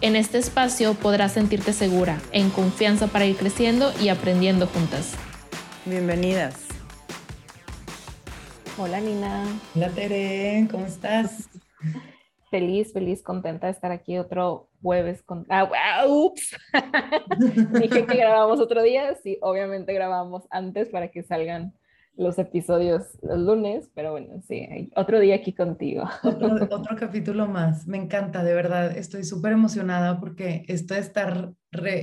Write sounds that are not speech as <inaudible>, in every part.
En este espacio podrás sentirte segura, en confianza para ir creciendo y aprendiendo juntas. Bienvenidas. Hola Nina. Hola Tere, ¿cómo estás? Feliz, feliz, contenta de estar aquí otro jueves con... Ah, ups. <laughs> Dije que grabamos otro día, sí, obviamente grabamos antes para que salgan los episodios los lunes, pero bueno, sí, otro día aquí contigo. <laughs> Otro, capítulo más, me encanta, de verdad, estoy súper emocionada porque esto de estar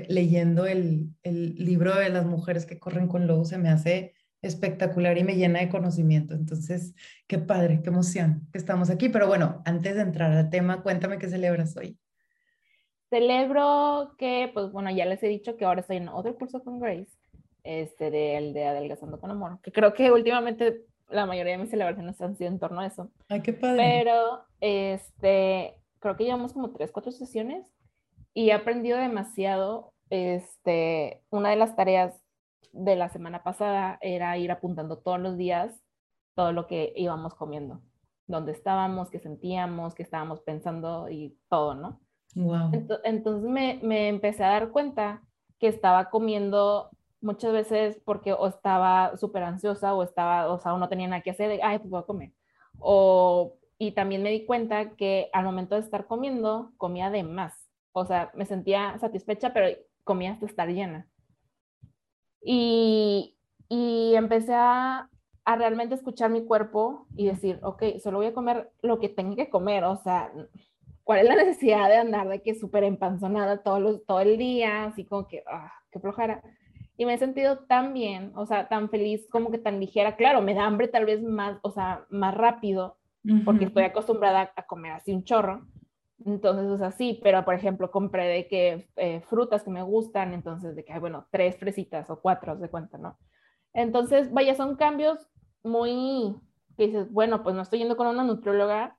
leyendo el, el, libro de las mujeres que corren con lobos se me hace espectacular y me llena de conocimiento. Entonces, qué padre, qué emoción que estamos aquí. Pero bueno, antes de entrar al tema, cuéntame qué celebras hoy. Celebro que, pues bueno, ya les he dicho que ahora estoy en otro curso con Grace este, del de Adelgazando con Amor, que creo que últimamente la mayoría de mis celebraciones han sido en torno a eso. Ay, qué padre. Pero, este, creo que llevamos como tres, cuatro sesiones y he aprendido demasiado. Este, una de las tareas de la semana pasada era ir apuntando todos los días todo lo que íbamos comiendo, dónde estábamos, qué sentíamos, qué estábamos pensando y todo, ¿no? Wow. Entonces me, me empecé a dar cuenta que estaba comiendo muchas veces porque o estaba súper ansiosa o estaba, o sea, o no tenía nada que hacer, ay, pues voy a comer. O, y también me di cuenta que al momento de estar comiendo, comía de más. O sea, me sentía satisfecha, pero comía hasta estar llena. Y, y empecé a, a realmente escuchar mi cuerpo y decir, ok, solo voy a comer lo que tengo que comer. O sea, ¿cuál es la <laughs> necesidad de andar de que súper empanzonada todo, todo el día? Así como que, ah, qué flojera y me he sentido tan bien, o sea, tan feliz, como que tan ligera. Claro, me da hambre tal vez más, o sea, más rápido, porque estoy acostumbrada a comer así un chorro. Entonces, o sea, sí, pero por ejemplo, compré de que eh, frutas que me gustan, entonces de que, bueno, tres fresitas o cuatro, de cuenta, ¿no? Entonces, vaya, son cambios muy, que dices, bueno, pues no estoy yendo con una nutrióloga,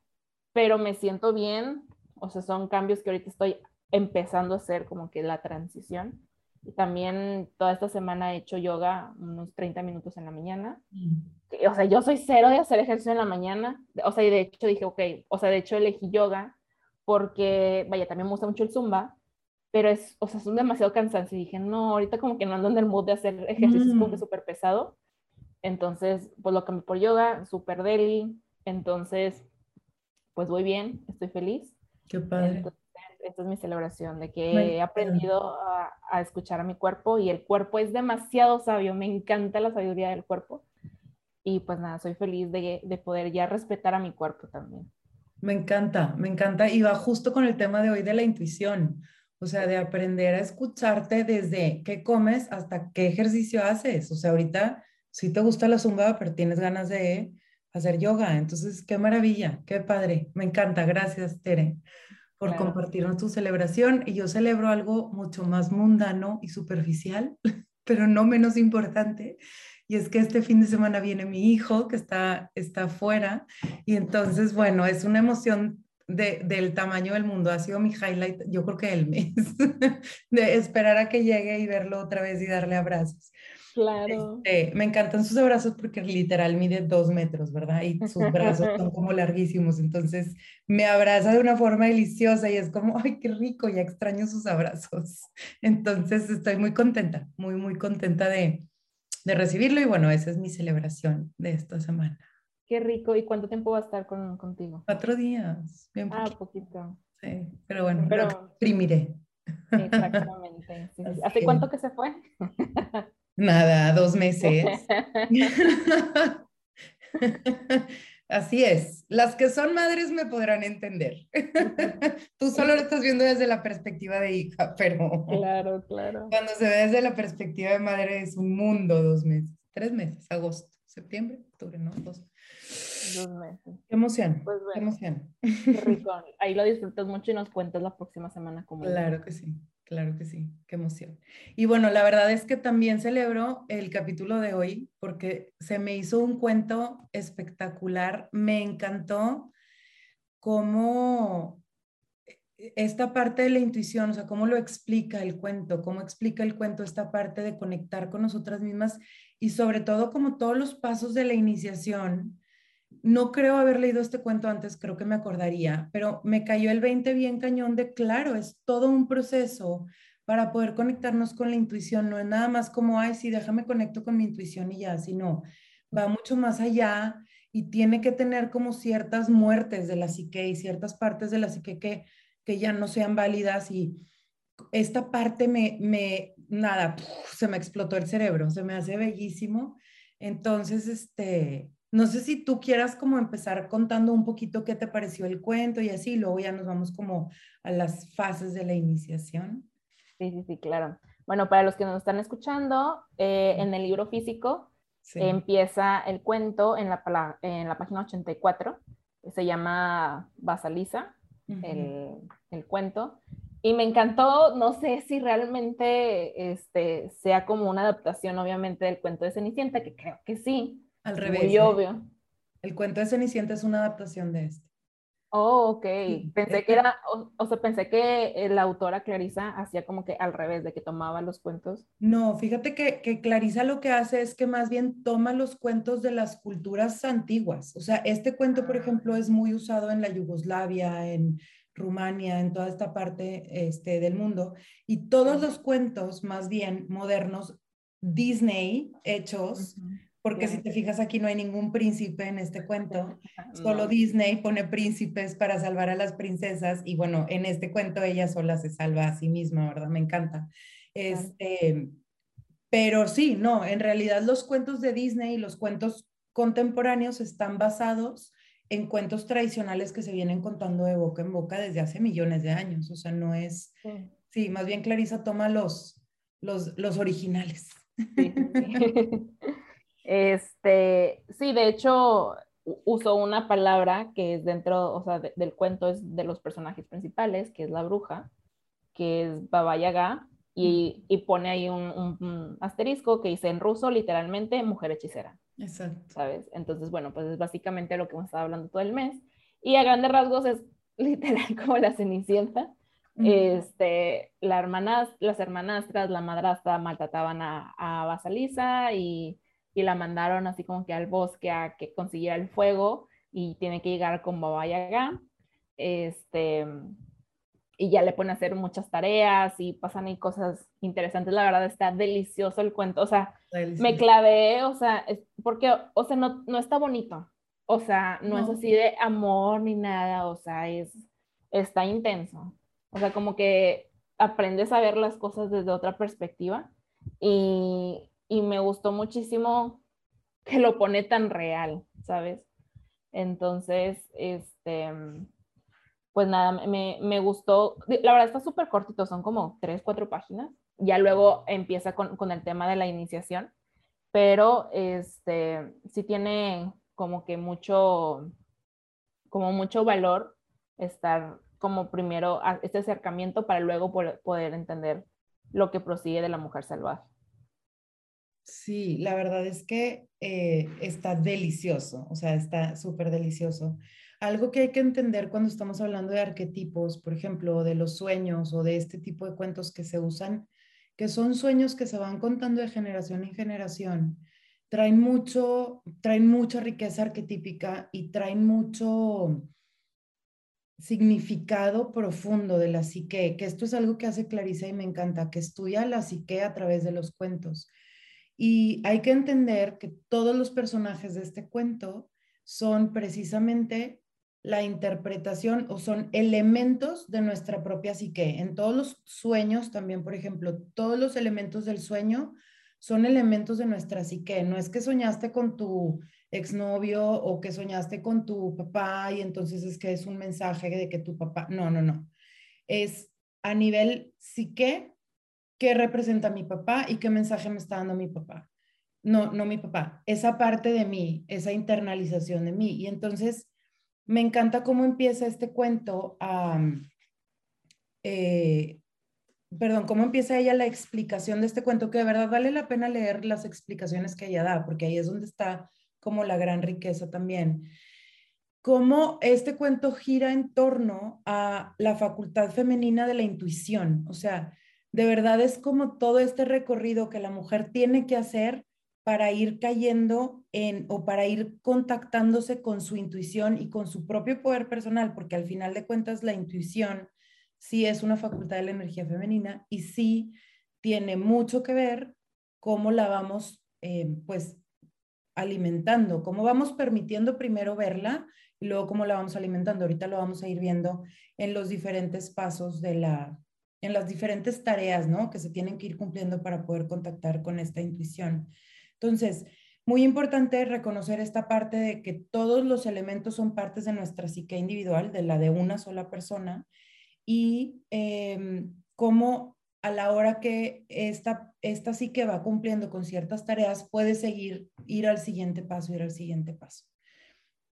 pero me siento bien, o sea, son cambios que ahorita estoy empezando a hacer como que la transición. Y también toda esta semana he hecho yoga unos 30 minutos en la mañana. Mm. O sea, yo soy cero de hacer ejercicio en la mañana. O sea, y de hecho dije, ok, o sea, de hecho elegí yoga porque, vaya, también me gusta mucho el zumba, pero es, o sea, es un demasiado cansancio. Y dije, no, ahorita como que no ando en el mood de hacer ejercicios como que mm. súper pesado. Entonces, pues lo cambié por yoga, súper deli. Entonces, pues voy bien, estoy feliz. Qué padre esta es mi celebración, de que he aprendido a, escuchar a mi cuerpo y el cuerpo es demasiado sabio, me encanta la sabiduría del cuerpo. Y pues nada, soy feliz de, de poder ya respetar a mi cuerpo también. Me encanta, me encanta. Y va justo con el tema de hoy de la intuición. O sea, de aprender a escucharte desde qué comes hasta qué ejercicio haces. O sea, ahorita si te gusta la zumba, pero tienes ganas de hacer yoga. Entonces, qué maravilla, qué padre. Me encanta. Gracias, Tere por compartirnos tu celebración. Y yo celebro algo mucho más mundano y superficial, <laughs> pero no menos importante. Y es que este fin de semana viene mi hijo que está, está afuera. Y entonces, bueno, es una emoción de, del tamaño del mundo. Ha sido mi highlight, yo creo que el mes, <laughs> de esperar a que llegue y verlo otra vez y darle abrazos. Claro. Este, me encantan sus abrazos porque literal mide dos metros, ¿verdad? Y sus brazos <laughs> son como larguísimos. Entonces me abraza de una forma deliciosa y es como, ay, qué rico, ya extraño sus abrazos. <laughs> Entonces estoy muy contenta, muy, muy contenta de, de recibirlo. Y bueno, esa es mi celebración de esta semana. Qué rico. ¿Y cuánto tiempo va a estar con, contigo? Cuatro días. Bien ah, poquito. Sí, pero bueno, pero, exprimiré. Exactamente. <laughs> ¿Hace cuánto que se fue? Nada, dos meses. <laughs> <laughs> Así es. Las que son madres me podrán entender. <laughs> Tú solo lo estás viendo desde la perspectiva de hija, pero. Claro, claro. Cuando se ve desde la perspectiva de madre es un mundo, dos meses, tres meses, agosto, septiembre, octubre, ¿no? Dos. Dos meses. Qué emoción. Pues qué emoción. rico. Ahí lo disfrutas mucho y nos cuentas la próxima semana cómo. Claro que sí. Claro que sí, qué emoción. Y bueno, la verdad es que también celebro el capítulo de hoy porque se me hizo un cuento espectacular. Me encantó cómo esta parte de la intuición, o sea, cómo lo explica el cuento, cómo explica el cuento esta parte de conectar con nosotras mismas y sobre todo como todos los pasos de la iniciación. No creo haber leído este cuento antes, creo que me acordaría, pero me cayó el 20 bien cañón de claro, es todo un proceso para poder conectarnos con la intuición, no es nada más como, ay, sí, déjame conecto con mi intuición y ya, sino va mucho más allá y tiene que tener como ciertas muertes de la psique y ciertas partes de la psique que que ya no sean válidas y esta parte me, me nada, se me explotó el cerebro, se me hace bellísimo. Entonces, este, no sé si tú quieras como empezar contando un poquito qué te pareció el cuento y así, luego ya nos vamos como a las fases de la iniciación. Sí, sí, sí, claro. Bueno, para los que nos están escuchando, eh, en el libro físico empieza el cuento en la, en la página 84, se llama Basaliza, el, el, cuento. Y me encantó, no sé si realmente este, sea como una adaptación, obviamente, del cuento de Cenicienta, que creo que sí. Al revés. Muy obvio. El cuento de Cenicienta es una adaptación de este. Oh, ok. Pensé que era, o, sea, pensé que la autora Clarisa hacía como que al revés, de que tomaba los cuentos. No, fíjate que, que Clarisa lo que hace es que más bien toma los cuentos de las culturas antiguas. O sea, este cuento, por ejemplo, es muy usado en la Yugoslavia, en Rumania, en toda esta parte este, del mundo. Y todos los cuentos, más bien modernos, Disney hechos, porque si te fijas aquí no hay ningún príncipe en este cuento, solo Disney pone príncipes para salvar a las princesas y bueno, en este cuento ella sola se salva a sí misma, ¿verdad? Me encanta. Este, pero sí, no, en realidad los cuentos de Disney y los cuentos contemporáneos están basados en cuentos tradicionales que se vienen contando de boca en boca desde hace millones de años, o sea, no es, sí, más bien Clarisa toma los, los, los originales. Sí, sí. <laughs> Este, sí, de hecho, uso una palabra que es dentro, o sea, del cuento es de los personajes principales, que es la bruja, que es Baba Yaga, y, y pone ahí un, asterisco que dice en ruso literalmente mujer hechicera. Exacto. ¿Sabes? Entonces, bueno, pues es básicamente lo que hemos estado hablando todo el mes. Y a grandes rasgos es <laughs> literal como la cenicienta. Este, la hermanas, las hermanastras, la madrastra maltrataban a, a Basalisa y y la mandaron así como que al bosque a que consiguiera el fuego y tiene que llegar con Baba Yaga. Este, y ya le ponen a hacer muchas tareas y pasan ahí cosas interesantes. La verdad está delicioso el cuento. O sea, me clavé, o sea, es porque, o sea, no, no está bonito. O sea, no, es así de amor ni nada. O sea, es, está intenso. O sea, como que aprendes a ver las cosas desde otra perspectiva. Y, y me gustó muchísimo que lo pone tan real, ¿sabes? Entonces, este, pues nada, me, me gustó, la verdad está súper cortito, son como tres, cuatro páginas, ya luego empieza con, con, el tema de la iniciación, pero este, sí tiene como que mucho, como mucho valor estar como primero este acercamiento para luego poder entender lo que prosigue de la mujer salvaje. Sí, la verdad es que eh, está delicioso, o sea, está súper delicioso. Algo que hay que entender cuando estamos hablando de arquetipos, por ejemplo, de los sueños o de este tipo de cuentos que se usan, que son sueños que se van contando de generación en generación, traen mucho, traen mucha riqueza arquetípica y traen mucho significado profundo de la psique, que esto es algo que hace Clarisa y me encanta, que estudia la psique a través de los cuentos. Y hay que entender que todos los personajes de este cuento son precisamente la interpretación o son elementos de nuestra propia psique. En todos los sueños también, por ejemplo, todos los elementos del sueño son elementos de nuestra psique. No es que soñaste con tu exnovio o que soñaste con tu papá y entonces es que es un mensaje de que tu papá, no, no, no. Es a nivel psique qué representa mi papá y qué mensaje me está dando mi papá. No, no mi papá, esa parte de mí, esa internalización de mí. Y entonces me encanta cómo empieza este cuento a, eh, perdón, cómo empieza ella la explicación de este cuento, que de verdad vale la pena leer las explicaciones que ella da, porque ahí es donde está como la gran riqueza también. Cómo este cuento gira en torno a la facultad femenina de la intuición, o sea, de verdad es como todo este recorrido que la mujer tiene que hacer para ir cayendo en o para ir contactándose con su intuición y con su propio poder personal, porque al final de cuentas la intuición sí es una facultad de la energía femenina y sí tiene mucho que ver cómo la vamos eh, pues alimentando, cómo vamos permitiendo primero verla y luego cómo la vamos alimentando. Ahorita lo vamos a ir viendo en los diferentes pasos de la, en las diferentes tareas, ¿no? Que se tienen que ir cumpliendo para poder contactar con esta intuición. Entonces, muy importante reconocer esta parte de que todos los elementos son partes de nuestra psique individual, de la de una sola persona, y eh, cómo a la hora que esta, esta psique va cumpliendo con ciertas tareas, puede seguir, ir al siguiente paso, ir al siguiente paso.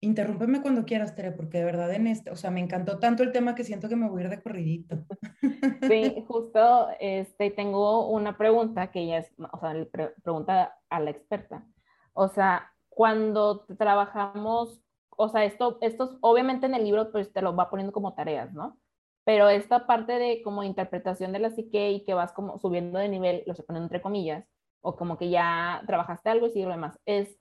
Interrúmpeme cuando quieras, Tere, porque de verdad en este, o sea, me encantó tanto el tema que siento que me voy a ir de corridito. Sí, <laughs> justo, este, tengo una pregunta que ella es, o sea, pregunta a la experta. O sea, cuando trabajamos, o sea, esto, esto obviamente en el libro pues te lo va poniendo como tareas, ¿no? Pero esta parte de como interpretación de la psique y que vas como subiendo de nivel, lo se ponen entre comillas, o como que ya trabajaste algo y sigue lo demás, es,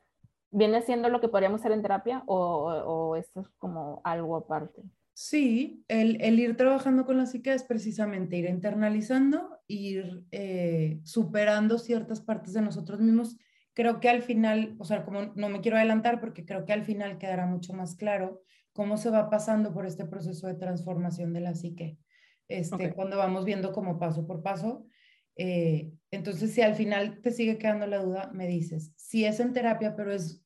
¿viene siendo lo que podríamos hacer en terapia o, o esto es como algo aparte? Sí, el, el, ir trabajando con la psique es precisamente ir internalizando, ir eh, superando ciertas partes de nosotros mismos. Creo que al final, o sea, como no me quiero adelantar porque creo que al final quedará mucho más claro cómo se va pasando por este proceso de transformación de la psique, este, cuando vamos viendo como paso por paso. Eh, entonces, si al final te sigue quedando la duda, me dices, si es en terapia, pero es,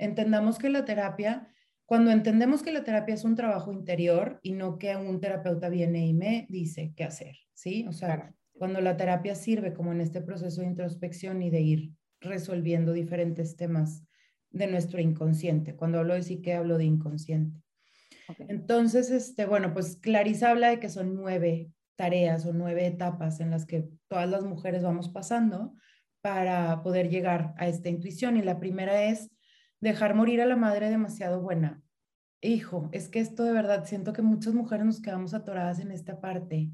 entendamos que la terapia, cuando entendemos que la terapia es un trabajo interior y no que un terapeuta viene y me dice qué hacer, ¿sí? O sea, cuando la terapia sirve como en este proceso de introspección y de ir resolviendo diferentes temas de nuestro inconsciente. Cuando hablo de psique, hablo de inconsciente. Entonces, este, bueno, pues Clarisa habla de que son nueve tareas o nueve etapas en las que todas las mujeres vamos pasando para poder llegar a esta intuición. Y la primera es dejar morir a la madre demasiado buena. Hijo, es que esto de verdad, siento que muchas mujeres nos quedamos atoradas en esta parte.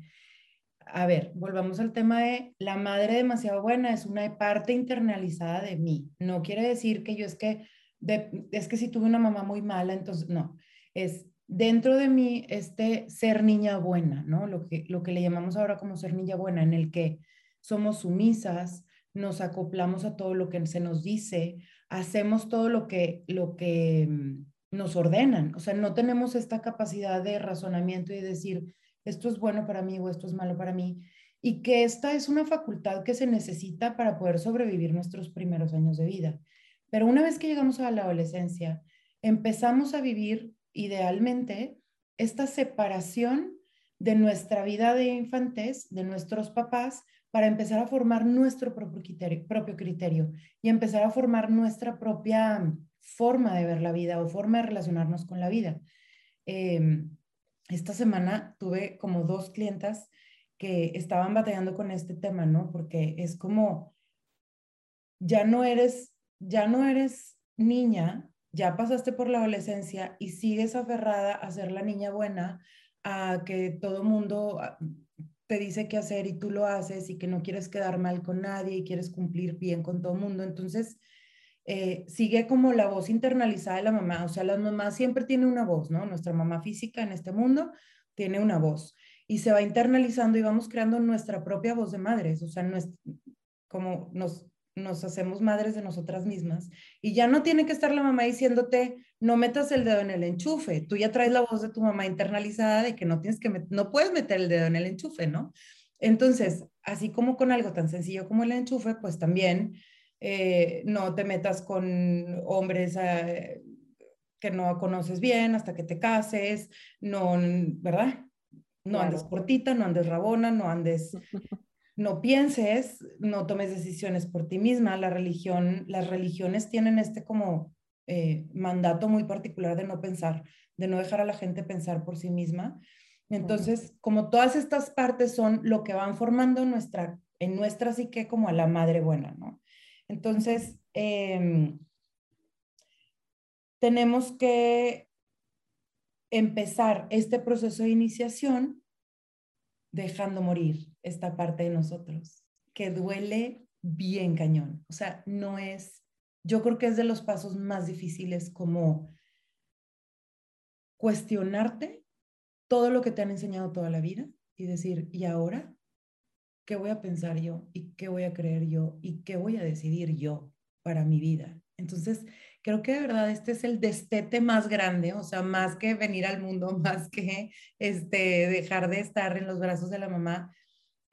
A ver, volvamos al tema de la madre demasiado buena, es una parte internalizada de mí. No quiere decir que yo es que, es que si tuve una mamá muy mala, entonces no, es dentro de mí este ser niña buena, ¿no? Lo que, lo que le llamamos ahora como ser niña buena, en el que somos sumisas, nos acoplamos a todo lo que se nos dice, hacemos todo lo que, lo que mm, nos ordenan. O sea, no tenemos esta capacidad de razonamiento y decir, esto es bueno para mí o esto es malo para mí. Y que esta es una facultad que se necesita para poder sobrevivir nuestros primeros años de vida. Pero una vez que llegamos a la adolescencia, empezamos a vivir idealmente esta separación de nuestra vida de infantes, de nuestros papás, para empezar a formar nuestro propio criterio, propio criterio y empezar a formar nuestra propia forma de ver la vida o forma de relacionarnos con la vida. Em, esta semana tuve como dos clientas que estaban batallando con este tema, ¿no? Porque es como, ya no eres, ya no eres niña ya pasaste por la adolescencia y sigues aferrada a ser la niña buena, a que todo mundo te dice qué hacer y tú lo haces y que no quieres quedar mal con nadie y quieres cumplir bien con todo el mundo. Entonces, eh, sigue como la voz internalizada de la mamá. O sea, la mamá siempre tiene una voz, ¿no? Nuestra mamá física en este mundo tiene una voz y se va internalizando y vamos creando nuestra propia voz de madres. O sea, no es como nos nos hacemos madres de nosotras mismas y ya no tiene que estar la mamá diciéndote no metas el dedo en el enchufe, tú ya traes la voz de tu mamá internalizada de que no tienes que no puedes meter el dedo en el enchufe, ¿no? Entonces, así como con algo tan sencillo como el enchufe, pues también eh, no te metas con hombres eh, que no conoces bien hasta que te cases, no, ¿verdad? No andes cortita, no andes rabona, no andes <laughs> no pienses, no tomes decisiones por ti misma. La religión, las religiones tienen este como eh, mandato muy particular de no pensar, de no dejar a la gente pensar por sí misma. Entonces, como todas estas partes son lo que van formando nuestra, en nuestra psique como a la madre buena, ¿no? Entonces, em, tenemos que empezar este proceso de iniciación dejando morir esta parte de nosotros, que duele bien cañón. O sea, no es, yo creo que es de los pasos más difíciles como cuestionarte todo lo que te han enseñado toda la vida y decir, ¿y ahora? ¿Qué voy a pensar yo? ¿Y qué voy a creer yo? ¿Y qué voy a decidir yo para mi vida? Entonces, creo que de verdad este es el destete más grande, o sea, más que venir al mundo, <laughs> más que este, dejar de estar en los brazos de la mamá,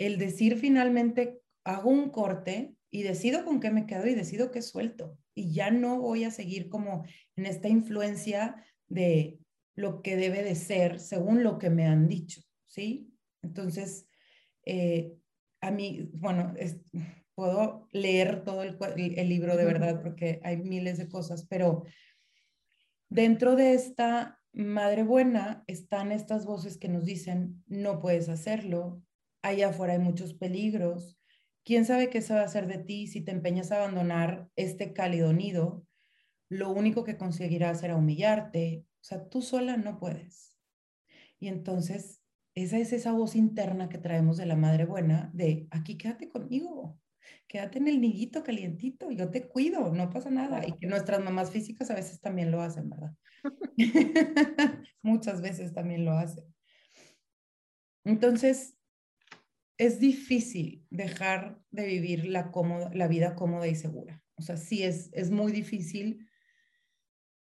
el decir finalmente, hago un corte y decido con qué me quedo y decido qué suelto. Y ya no voy a seguir como en esta influencia de lo que debe de ser según lo que me han dicho, ¿sí? Entonces, eh, a mí, bueno, puedo leer todo el, el, libro de verdad porque hay miles de cosas, pero dentro de esta madre buena están estas voces que nos dicen, no puedes hacerlo, allá afuera hay muchos peligros, quién sabe qué se va a hacer de ti si te empeñas a abandonar este cálido nido, lo único que conseguirás será humillarte, o sea, tú sola no puedes. Y entonces, esa es esa voz interna que traemos de la madre buena, de aquí quédate conmigo, quédate en el nidito calientito, yo te cuido, no pasa nada. Y que nuestras mamás físicas a veces también lo hacen, ¿verdad? <laughs> <laughs> Muchas veces también lo hacen. Entonces, es difícil dejar de vivir la, vida cómoda y segura. O sea, sí es, es muy difícil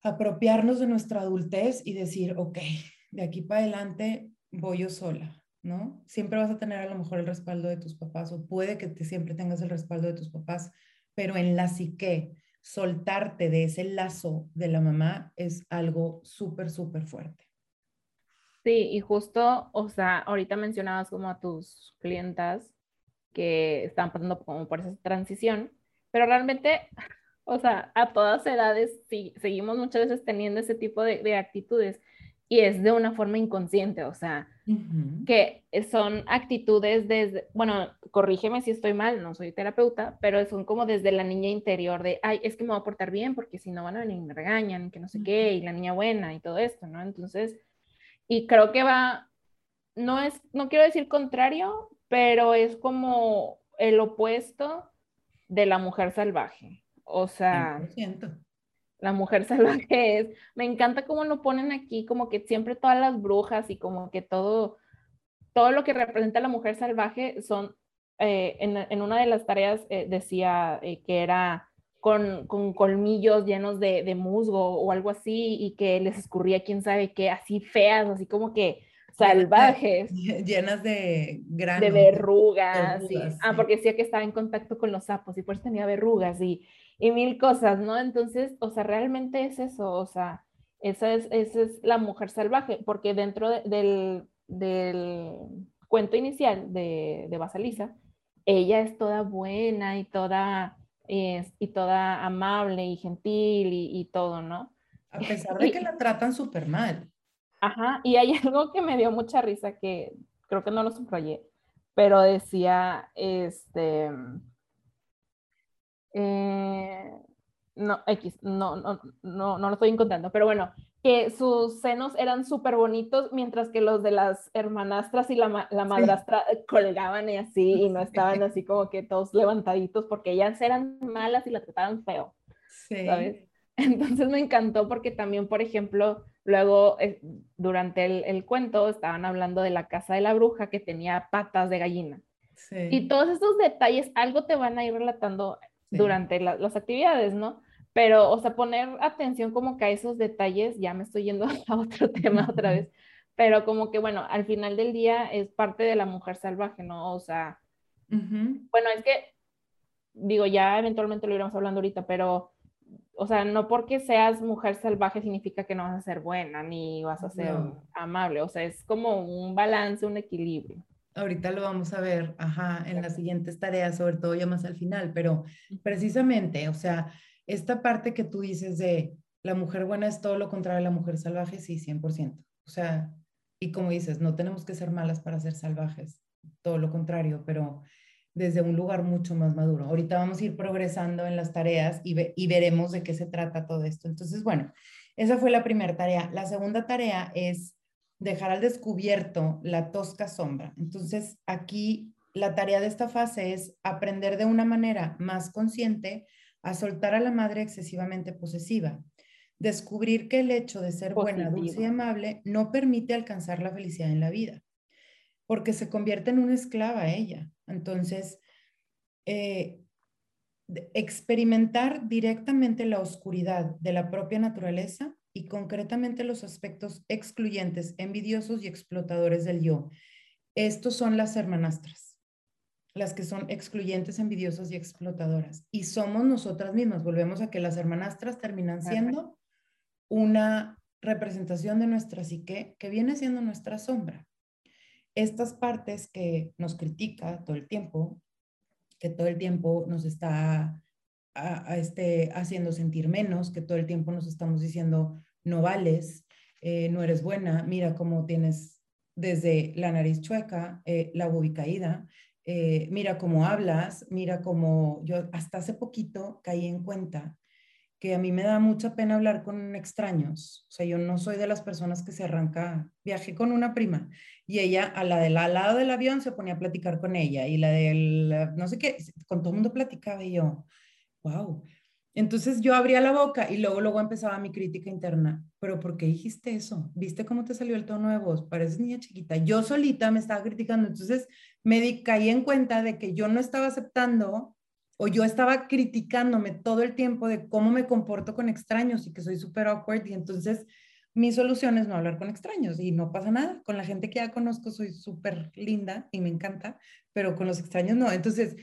apropiarnos de nuestra adultez y decir, ok, de aquí para adelante voy yo sola, ¿no? Siempre vas a tener a lo mejor el respaldo de tus papás o puede que te, siempre tengas el respaldo de tus papás, pero en la psique, soltarte de ese lazo de la mamá es algo súper, súper fuerte. Sí, y justo, o sea, ahorita mencionabas como a tus clientas que están pasando como por esa transición, pero realmente <laughs> o sea, a todas edades sí, seguimos muchas veces teniendo ese tipo de, actitudes y es de una forma inconsciente, o sea, que son actitudes desde, bueno, corrígeme si estoy mal, no soy terapeuta, pero son como desde la niña interior de, ay, es que me voy a portar bien porque si no van a venir y me regañan, que no sé qué, y la niña buena y todo esto, ¿no? Entonces, y creo que va, no es, no quiero decir contrario, pero es como el opuesto de la mujer salvaje. O sea, la mujer <laughs> salvaje es, me encanta cómo lo ponen aquí, como que siempre todas las brujas y como que todo, todo lo que representa la mujer salvaje son, eh, en, una de las tareas eh, decía eh, que era con, con, colmillos llenos de, de, musgo o algo así y que les escurría quién sabe qué, así feas, así como que salvajes. Llenas de granos. <laughs> De verrugas. Ah, porque decía que estaba en contacto con los sapos y por eso tenía verrugas y, y mil cosas, ¿no? Entonces, o sea, realmente es eso, o sea, esa es, esa es la mujer salvaje, porque dentro del, del, cuento inicial de, de Basalisa, ella es toda buena y toda, y toda amable y gentil y, y todo, ¿no? A <laughs> pesar de que la tratan súper mal. Ajá, y hay <laughs> algo que me dio mucha risa que creo que no lo subrayé, pero decía, este, eh, no, X, no, no, no, no lo estoy encontrando, pero bueno, que sus senos eran súper bonitos, mientras que los de las hermanastras y la, la madrastra colgaban y así, y no estaban así como que todos levantaditos, porque ellas eran malas y la trataban feo, sí. ¿sabes? <laughs> Entonces me encantó porque también, por ejemplo, luego eh, durante el, el, cuento estaban hablando de la casa de la bruja que tenía patas de gallina. Sí. Y todos esos detalles, algo te van a ir relatando durante las actividades, ¿no? Pero, o sea, poner atención como que a esos detalles, ya me estoy yendo <laughs> a otro tema otra vez, pero como que, bueno, al final del día es parte de la mujer salvaje, ¿no? O sea, bueno, es que, digo, ya eventualmente lo iremos hablando ahorita, pero, o sea, no porque seas mujer salvaje significa que no vas a ser buena, ni vas a ser amable, o sea, es como un balance, un equilibrio. Ahorita lo vamos a ver, ajá, en las siguientes tareas, sobre todo ya más al final, pero precisamente, o sea, esta parte que tú dices de la mujer buena es todo lo contrario a la mujer salvaje, sí, 100%. O sea, y como dices, no tenemos que ser malas para ser salvajes, todo lo contrario, pero desde un lugar mucho más maduro. Ahorita vamos a ir progresando en las tareas y, y veremos de qué se trata todo esto. Entonces, bueno, esa fue la primera tarea. La segunda tarea es dejar al descubierto la tosca sombra. Entonces, aquí la tarea de esta fase es aprender de una manera más consciente a soltar a la madre excesivamente posesiva. Descubrir que el hecho de ser buena, dulce y amable no permite alcanzar la felicidad en la vida, porque se convierte en una esclava a ella. Entonces, eh, experimentar directamente la oscuridad de la propia naturaleza y concretamente los aspectos excluyentes, envidiosos y explotadores del yo. Estos son las hermanastras, las que son excluyentes, envidiosas y explotadoras. Y somos nosotras mismas. Volvemos a que las hermanastras terminan siendo una representación de nuestra psique que viene siendo nuestra sombra. Estas partes que nos critica todo el tiempo, que todo el tiempo nos está a, este, haciendo sentir menos, que todo el tiempo nos estamos diciendo no vales, eh, no eres buena, mira cómo tienes desde la nariz chueca, eh, la bobi caída, eh, mira cómo hablas, mira cómo yo hasta hace poquito caí en cuenta que a mí me da mucha pena hablar con extraños. O sea, yo no soy de las personas que se arranca. Viajé con una prima y ella, a la del al lado del avión, se ponía a platicar con ella y la del, no sé qué, con todo el mundo platicaba y yo, wow. Entonces yo abría la boca y luego, luego empezaba mi crítica interna. Pero ¿por qué dijiste eso? ¿Viste cómo te salió el tono de voz? Pareces niña chiquita. Yo solita me estaba criticando. Entonces me di, caí en cuenta de que yo no estaba aceptando o yo estaba criticándome todo el tiempo de cómo me comporto con extraños y que soy súper awkward y entonces mi solución es no hablar con extraños y no pasa nada. Con la gente que ya conozco soy súper linda y me encanta, pero con los extraños no. Entonces,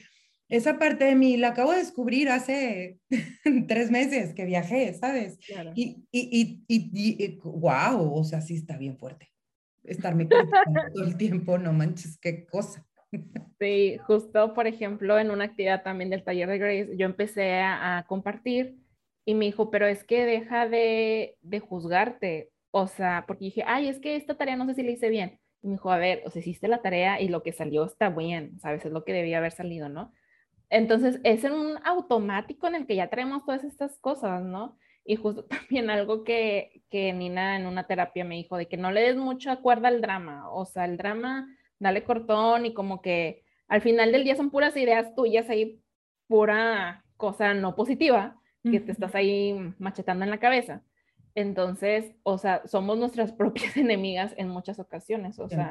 esa parte de mí la acabo de descubrir hace <laughs> tres meses que viajé, ¿sabes? Y, y, y, y, wow, o sea, sí está bien fuerte. Estarme <laughs> todo el tiempo, no manches, qué cosa. Sí, justo, por ejemplo, en una actividad también del taller de Grace, yo empecé a, compartir y me dijo, pero es que deja de, de, juzgarte, o sea, porque dije, ay, es que esta tarea no sé si la hice bien. Y me dijo, a ver, o sea, hiciste la tarea y lo que salió está bien, ¿sabes? Es lo que debía haber salido, ¿no? Entonces, es en un automático en el que ya traemos todas estas cosas, ¿no? Y justo <laughs> también algo que, que Nina en una terapia me dijo, de que no le des mucha cuerda al drama, o sea, el drama dale cortón y como que al final del día son puras ideas tuyas ahí, pura cosa no positiva que te estás ahí machetando en la cabeza. Entonces, o sea, somos nuestras <laughs> propias enemigas en muchas ocasiones, o sea.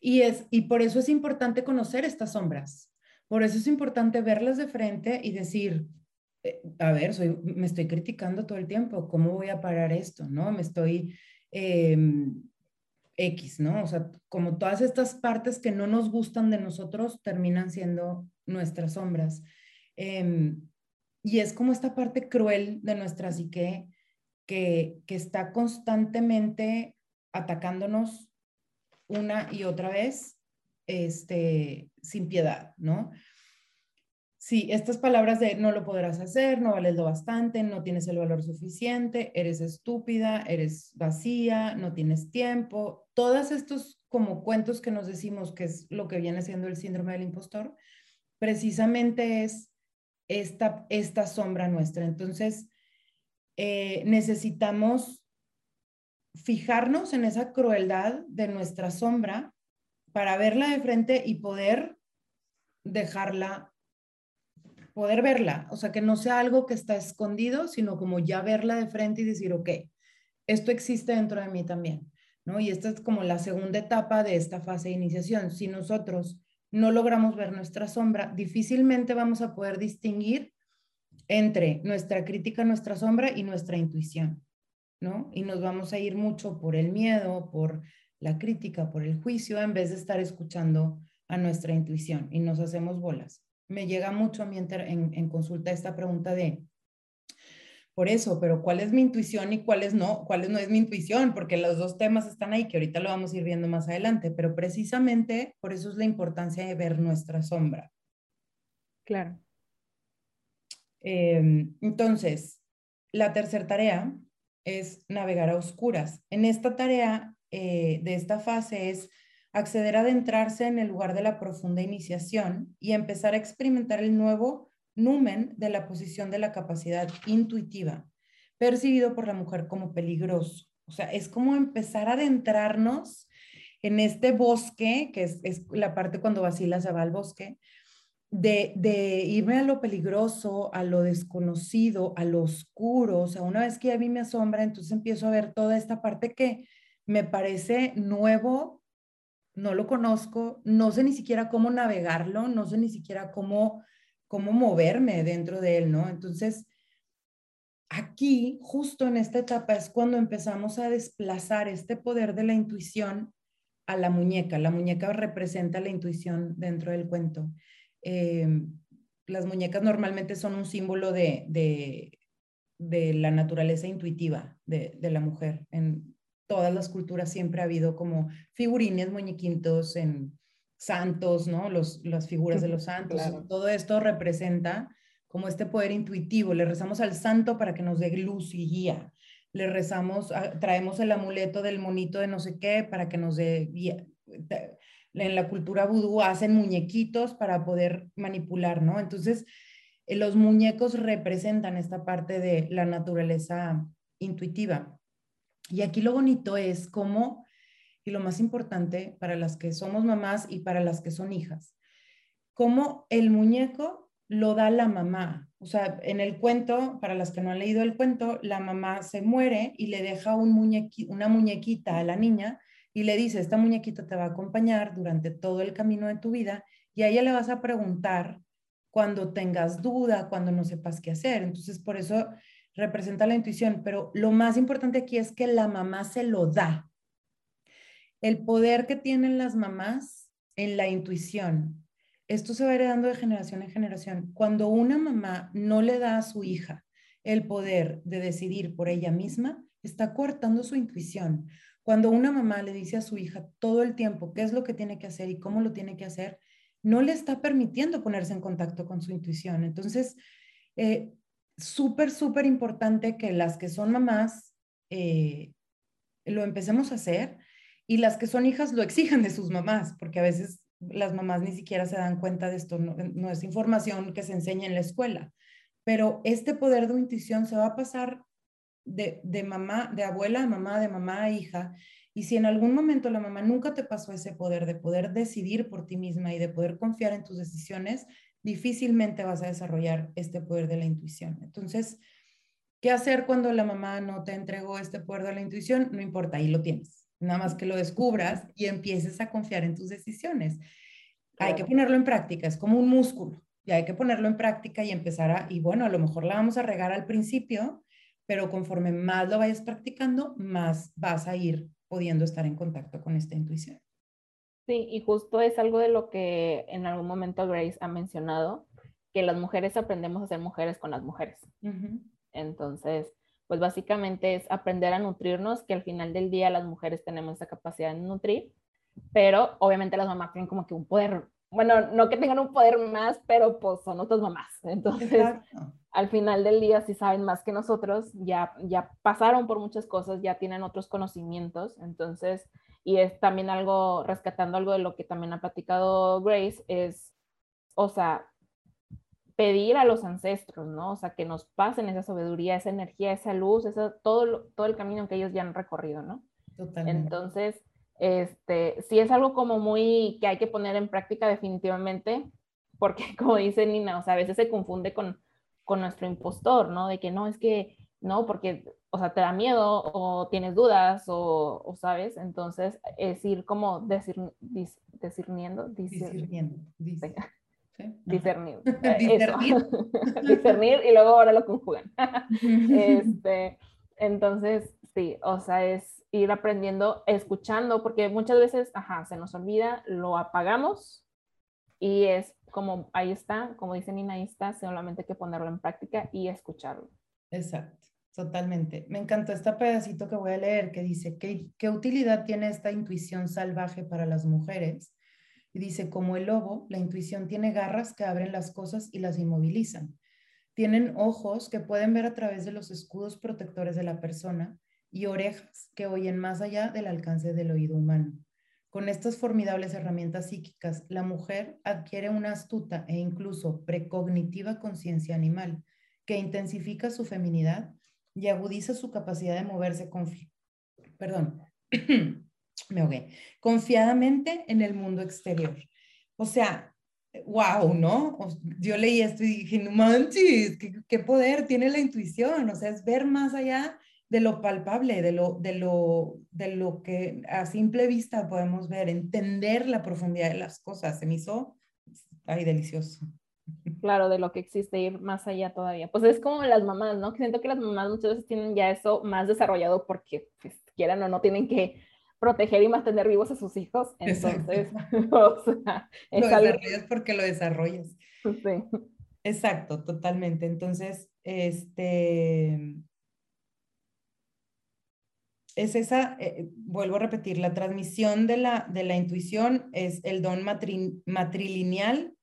Y, es, y por eso es importante conocer estas sombras. Por eso es importante verlas de frente y decir, eh, a ver, soy, me estoy criticando todo el tiempo, ¿cómo voy a parar esto? ¿No? Me estoy em, X, ¿no? O sea, como todas estas partes que no nos gustan de nosotros terminan siendo nuestras sombras. Em, y es como esta parte cruel de nuestra psique que, que está constantemente atacándonos una y otra vez, este, sin piedad, ¿no? Sí, estas palabras de no lo podrás hacer, no vales lo bastante, no tienes el valor suficiente, eres estúpida, eres vacía, no tienes tiempo, todos estos como cuentos que nos decimos que es lo que viene siendo el síndrome del impostor, precisamente es esta, esta sombra nuestra. Entonces, eh, necesitamos fijarnos en esa crueldad de nuestra sombra para verla de frente y poder dejarla poder verla, o sea, que no sea algo que está escondido, sino como ya verla de frente y decir, ok, esto existe dentro de mí también, ¿no? Y esta es como la segunda etapa de esta fase de iniciación. Si nosotros no logramos ver nuestra sombra, difícilmente vamos a poder distinguir entre nuestra crítica, nuestra sombra y nuestra intuición, ¿no? Y nos vamos a ir mucho por el miedo, por la crítica, por el juicio, en vez de estar escuchando a nuestra intuición y nos hacemos bolas me llega mucho a mí en, consulta esta pregunta de, por eso, pero ¿cuál es mi intuición y cuál es no? ¿Cuál no es mi intuición? Porque los dos temas están ahí, que ahorita lo vamos a ir viendo más adelante, pero precisamente por eso es la importancia de ver nuestra sombra. Claro. Em, entonces, la tercera tarea es navegar a oscuras. En esta tarea eh, de esta fase es acceder a adentrarse en el lugar de la profunda iniciación y empezar a experimentar el nuevo numen de la posición de la capacidad intuitiva, percibido por la mujer como peligroso. O sea, es como empezar a adentrarnos en este bosque, que es, la parte cuando vacila se va al bosque, de, de, irme a lo peligroso, a lo desconocido, a lo oscuro. O sea, una vez que ya vi me asombra, entonces empiezo a ver toda esta parte que me parece nuevo, no lo conozco, no sé ni siquiera cómo navegarlo, no sé ni siquiera cómo, cómo moverme dentro de él, ¿no? Entonces, aquí, justo en esta etapa, es cuando empezamos a desplazar este poder de la intuición a la muñeca. La muñeca representa la intuición dentro del cuento. Eh, las muñecas normalmente son un símbolo de, de, la naturaleza intuitiva de, la mujer. Todas las culturas siempre ha habido como figurines, muñequitos, en santos, ¿no? Los, las figuras de los santos. Todo esto representa como este poder intuitivo. Le rezamos al santo para que nos dé luz y guía le rezamos, ah, traemos el amuleto del monito de no sé qué para que nos dé, en la cultura vudú hacen muñequitos para poder manipular, ¿no? Entonces, eh, los muñecos representan esta parte de la naturaleza intuitiva. Y aquí lo bonito es cómo, y lo más importante para las que somos mamás y para las que son hijas, cómo el muñeco lo da la mamá. O sea, en el cuento, para las que no han leído el cuento, la mamá se muere y le deja un una muñequita a la niña y le dice, esta muñequita te va a acompañar durante todo el camino de tu vida y a ella le vas a preguntar cuando tengas duda, cuando no sepas qué hacer. Entonces, por eso representa la intuición, pero lo más importante aquí es que la mamá se lo da. El poder que tienen las mamás en la intuición, esto se va heredando de generación en generación. Cuando una mamá no le da a su hija el poder de decidir por ella misma, está cortando su intuición. Cuando una mamá le dice a su hija todo el tiempo qué es lo que tiene que hacer y cómo lo tiene que hacer, no le está permitiendo ponerse en contacto con su intuición. Entonces, eh, súper, súper importante que las que son mamás eh, lo empecemos a hacer y las que son hijas lo exijan de sus mamás, porque a veces las mamás ni siquiera se dan cuenta de esto, no, es información que se enseña en la escuela, pero este poder de intuición se va a pasar de, de mamá, de abuela a mamá, de mamá a hija, y si en algún momento la mamá nunca te pasó ese poder de poder decidir por ti misma y de poder confiar en tus decisiones, difícilmente vas a desarrollar este poder de la intuición. Entonces, ¿qué hacer cuando la mamá no te entregó este poder de la intuición? No importa, ahí lo tienes nada más que lo descubras y empieces a confiar en tus decisiones. Hay que ponerlo en práctica, es como un músculo, y hay que ponerlo en práctica y empezar a, y bueno, a lo mejor la vamos a regar al principio, pero conforme más lo vayas practicando, más vas a ir pudiendo estar en contacto con esta intuición. Sí, y justo es algo de lo que en algún momento Grace ha mencionado, que las mujeres aprendemos a ser mujeres con las mujeres. Entonces, pues básicamente es aprender a nutrirnos, que al final del día las mujeres tenemos esa capacidad de nutrir, pero obviamente las mamás tienen como que un poder, bueno, no que tengan un poder más, pero pues son otras mamás. Entonces, al final del día, si saben más que nosotros, ya, ya pasaron por muchas cosas, ya tienen otros conocimientos, entonces, y es también algo, rescatando algo de lo que también ha platicado Grace, es, o sea, pedir a los ancestros, ¿no? O sea, que nos pasen esa sabiduría, esa energía, esa luz, eso, todo, todo el camino que ellos ya han recorrido, ¿no? Totalmente. Entonces, este, sí es algo como muy que hay que poner en práctica definitivamente, porque <laughs> como dice Nina, o sea, a veces se confunde con, con nuestro impostor, ¿no? De que no, es que, no, porque, o sea, te da miedo o tienes dudas o, o sabes, entonces es ir como decir, discerniendo, discerniendo, discerniendo Discernir. <laughs> <laughs> Discernir. y luego ahora lo conjugan. <laughs> este, entonces, sí, o sea, es ir aprendiendo, escuchando, porque muchas veces, ajá, se nos olvida, lo apagamos y es como, ahí está, como dice Nina, ahí está, solamente hay que ponerlo en práctica y escucharlo. Exacto, totalmente. Me encantó este pedacito que voy a leer que dice, ¿qué, qué utilidad tiene esta intuición salvaje para las mujeres? Y dice, como el lobo, la intuición tiene garras que abren las cosas y las inmovilizan. Tienen ojos que pueden ver a través de los escudos protectores de la persona y orejas que oyen más allá del alcance del oído humano. Con estas formidables herramientas psíquicas, la mujer adquiere una astuta e incluso precognitiva conciencia animal que intensifica su feminidad y agudiza su capacidad de moverse perdón, <clears throat> me ahogué, confiadamente en el mundo exterior. O sea, wow, ¿no? Yo leí esto y dije, no manches, ¿qué, qué poder tiene la intuición, o sea, es ver más allá de lo palpable, de lo, de lo, de lo que a simple vista podemos ver, entender la profundidad de las cosas. Se me hizo, ay, delicioso. Claro, de lo que existe, ir más allá todavía. Pues es como las mamás, ¿no? Que siento que las mamás muchas veces tienen ya eso más desarrollado porque, pues, quieran o no, tienen que proteger y mantener vivos a sus hijos. <laughs> Entonces, <laughs> o sea, lo desarrollas porque lo desarrollas. Sí. Exacto, totalmente. Entonces, este, es esa, eh, vuelvo a repetir, la transmisión de la, de la intuición es el don matrilineal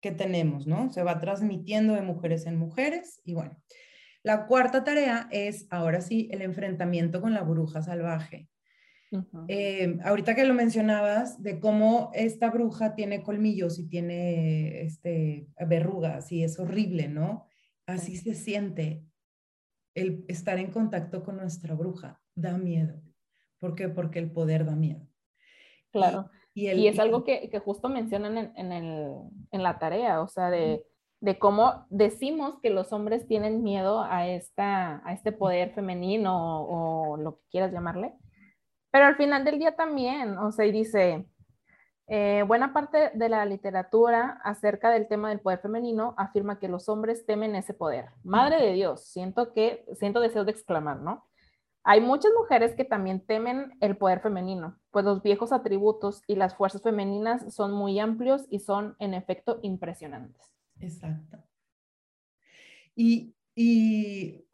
que tenemos, ¿no? Se va transmitiendo de mujeres en mujeres y bueno. La cuarta tarea es, ahora sí, el enfrentamiento con la bruja salvaje. Eh, ahorita que lo mencionabas, de cómo esta bruja tiene colmillos y tiene este, verrugas y es horrible, ¿no? Así se siente el estar en contacto con nuestra bruja da miedo. ¿Por qué? Porque el poder da miedo. Claro. Y, es algo que, que justo mencionan en, en, el, en, la tarea, o sea, de, de, cómo decimos que los hombres tienen miedo a, esta, a este poder femenino o, o, lo que quieras llamarle, pero al final del día también, o sea, y dice, eh, buena parte de la literatura acerca del tema del poder femenino afirma que los hombres temen ese poder. Madre de Dios, siento que, siento deseo de exclamar, ¿no? Hay muchas mujeres que también temen el poder femenino, pues los viejos atributos y las fuerzas femeninas son muy amplios y son en efecto impresionantes. Exacto. Y, y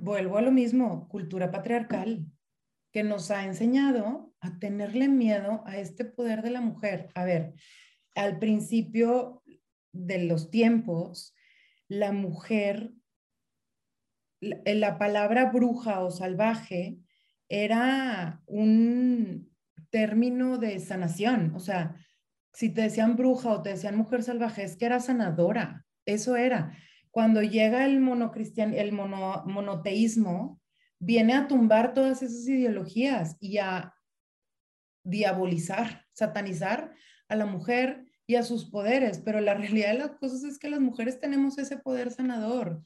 vuelvo a lo mismo, cultura patriarcal que nos ha enseñado a tenerle miedo a este poder de la mujer. A ver, al principio de los tiempos, la mujer, la, palabra bruja o salvaje era un término de sanación. O sea, si te decían bruja o te decían mujer salvaje, es que era sanadora. Eso era. Cuando llega el monocristian, el monoteísmo, viene a tumbar todas esas ideologías y a diabolizar, satanizar a la mujer y a sus poderes, pero la <laughs> realidad de las cosas es que las mujeres tenemos ese poder sanador.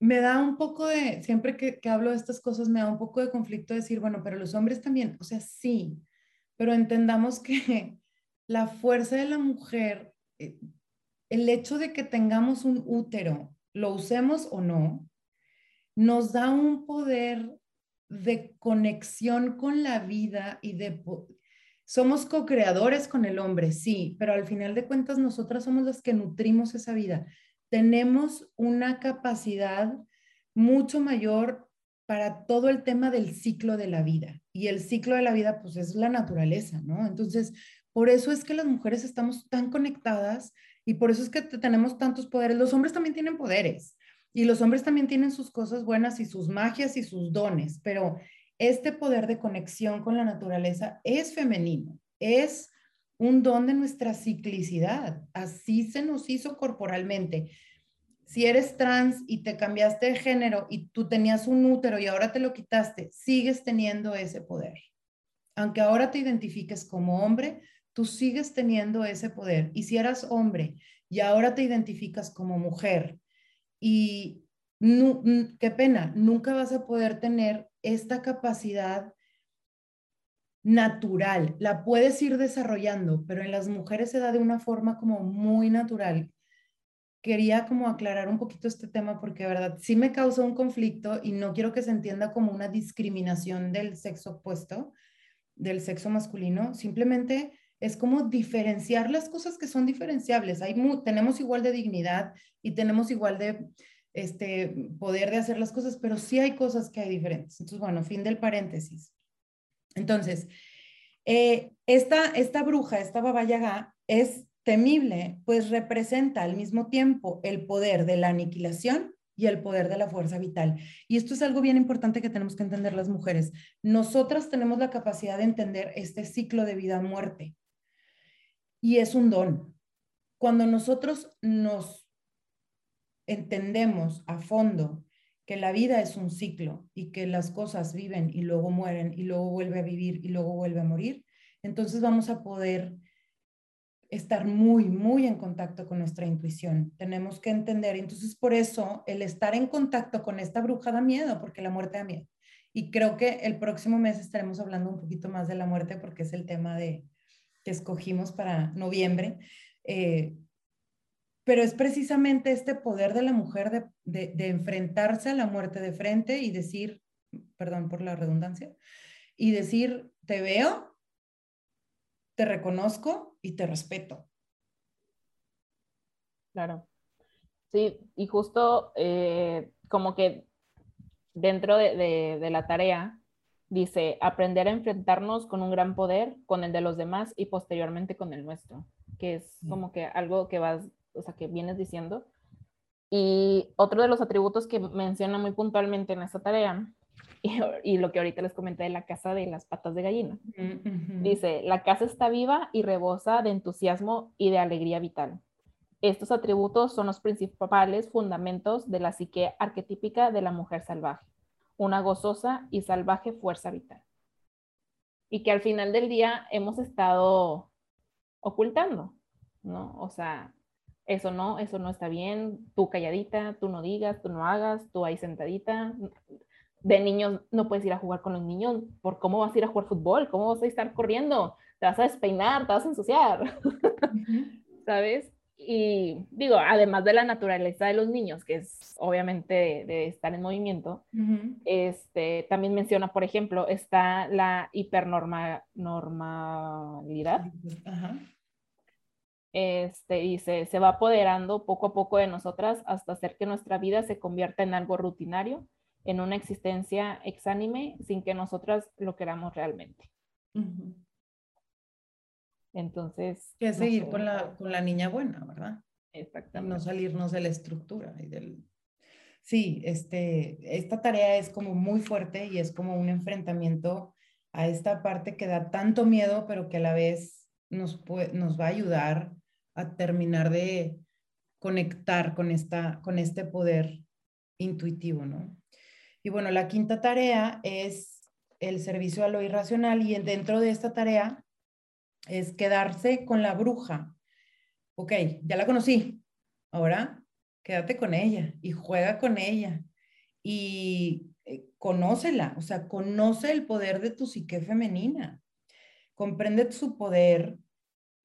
Me da un poco de, siempre que, hablo de estas cosas, me da un poco de conflicto decir, bueno, pero los hombres también, o sea, sí, pero entendamos que <laughs> la fuerza de la mujer, eh, el hecho de que tengamos un útero, lo usemos o no, nos da un poder de conexión con la vida y de... Somos co-creadores con el hombre, sí, pero al final de cuentas nosotras somos las que nutrimos esa vida. Tenemos una capacidad mucho mayor para todo el tema del ciclo de la vida. Y el ciclo de la vida, pues es la naturaleza, ¿no? Entonces, por eso es que las mujeres estamos tan conectadas y por eso es que tenemos tantos poderes. Los hombres también tienen poderes, y los hombres también tienen sus cosas buenas y sus magias y sus dones, pero este poder de conexión con la naturaleza es femenino, es un don de nuestra ciclicidad. Así se nos hizo corporalmente. Si eres trans y te cambiaste de género y tú tenías un útero y ahora te lo quitaste, sigues teniendo ese poder. Aunque ahora te identifiques como hombre, tú sigues teniendo ese poder. Y si eras hombre y ahora te identificas como mujer, y qué pena, nunca vas a poder tener esta capacidad natural. La puedes ir desarrollando, pero en las mujeres se da de una forma como muy natural. Quería como aclarar un poquito este tema porque verdad sí me causa un conflicto y no quiero que se entienda como una discriminación del sexo opuesto, del sexo masculino. Simplemente es como diferenciar las cosas que son diferenciables. Hay tenemos igual de dignidad y tenemos igual de este, poder de hacer las cosas, pero sí hay cosas que hay diferentes. Entonces, bueno, fin del paréntesis. Entonces, eh, esta, esta bruja, esta Baba Yaga, es temible, pues representa al mismo tiempo el poder de la aniquilación y el poder de la fuerza vital. Y esto es algo bien importante que tenemos que entender las mujeres. Nosotras tenemos la capacidad de entender este ciclo de vida-muerte y es un don. Cuando nosotros nos entendemos a fondo que la vida es un ciclo y que las cosas viven y luego mueren y luego vuelve a vivir y luego vuelve a morir, entonces vamos a poder estar muy, muy en contacto con nuestra intuición. Tenemos que entender, entonces por eso el estar en contacto con esta bruja da miedo, porque la muerte da miedo. Y creo que el próximo mes estaremos hablando un poquito más de la muerte porque es el tema de, que escogimos para noviembre. Eh, pero es precisamente este poder de la mujer de, de enfrentarse a la muerte de frente y decir, perdón por la redundancia, y decir, te veo, te reconozco y te respeto. Claro. Sí, y justo eh, como que dentro de, la tarea dice aprender a enfrentarnos con un gran poder, con el de los demás y posteriormente con el nuestro, que es como que algo que vas, o sea, que vienes diciendo. Y otro de los atributos que menciona muy puntualmente en esta tarea <laughs> y, lo que ahorita les comenté de la casa de las patas de gallina. Dice, la casa está viva y rebosa de entusiasmo y de alegría vital. Estos atributos son los principales fundamentos de la psique arquetípica de la mujer salvaje, una gozosa y salvaje fuerza vital. Y que al final del día hemos estado ocultando, ¿no? O sea, eso no, eso no está bien, tú calladita, tú no digas, tú no hagas, tú ahí sentadita, de niños no puedes ir a jugar con los niños, por cómo vas a ir a jugar fútbol, cómo vas a estar corriendo, te vas a despeinar, te vas a ensuciar, <laughs> ¿sabes? Y digo, además de la naturaleza de los niños, que es obviamente de, estar en movimiento, este, también menciona, por ejemplo, está la hipernormalidad. Este, dice, se va apoderando poco a poco de nosotras hasta hacer que nuestra vida se convierta en algo rutinario en una existencia exánime sin que nosotras lo queramos realmente. Entonces... Que seguir con, la, con la niña buena, ¿verdad? Exactamente. No salirnos de la estructura y del... Sí, este, esta tarea es como muy fuerte y es como un enfrentamiento a esta parte que da tanto miedo, pero que a la vez nos, nos va a ayudar a terminar de conectar con, esta, con este poder intuitivo, ¿no? Y bueno, la quinta tarea es el servicio a lo irracional y dentro de esta tarea es quedarse con la bruja. Ok, ya la conocí. Ahora quédate con ella y juega con ella y eh, conócela, o sea, conoce el poder de tu psique femenina. Comprende su poder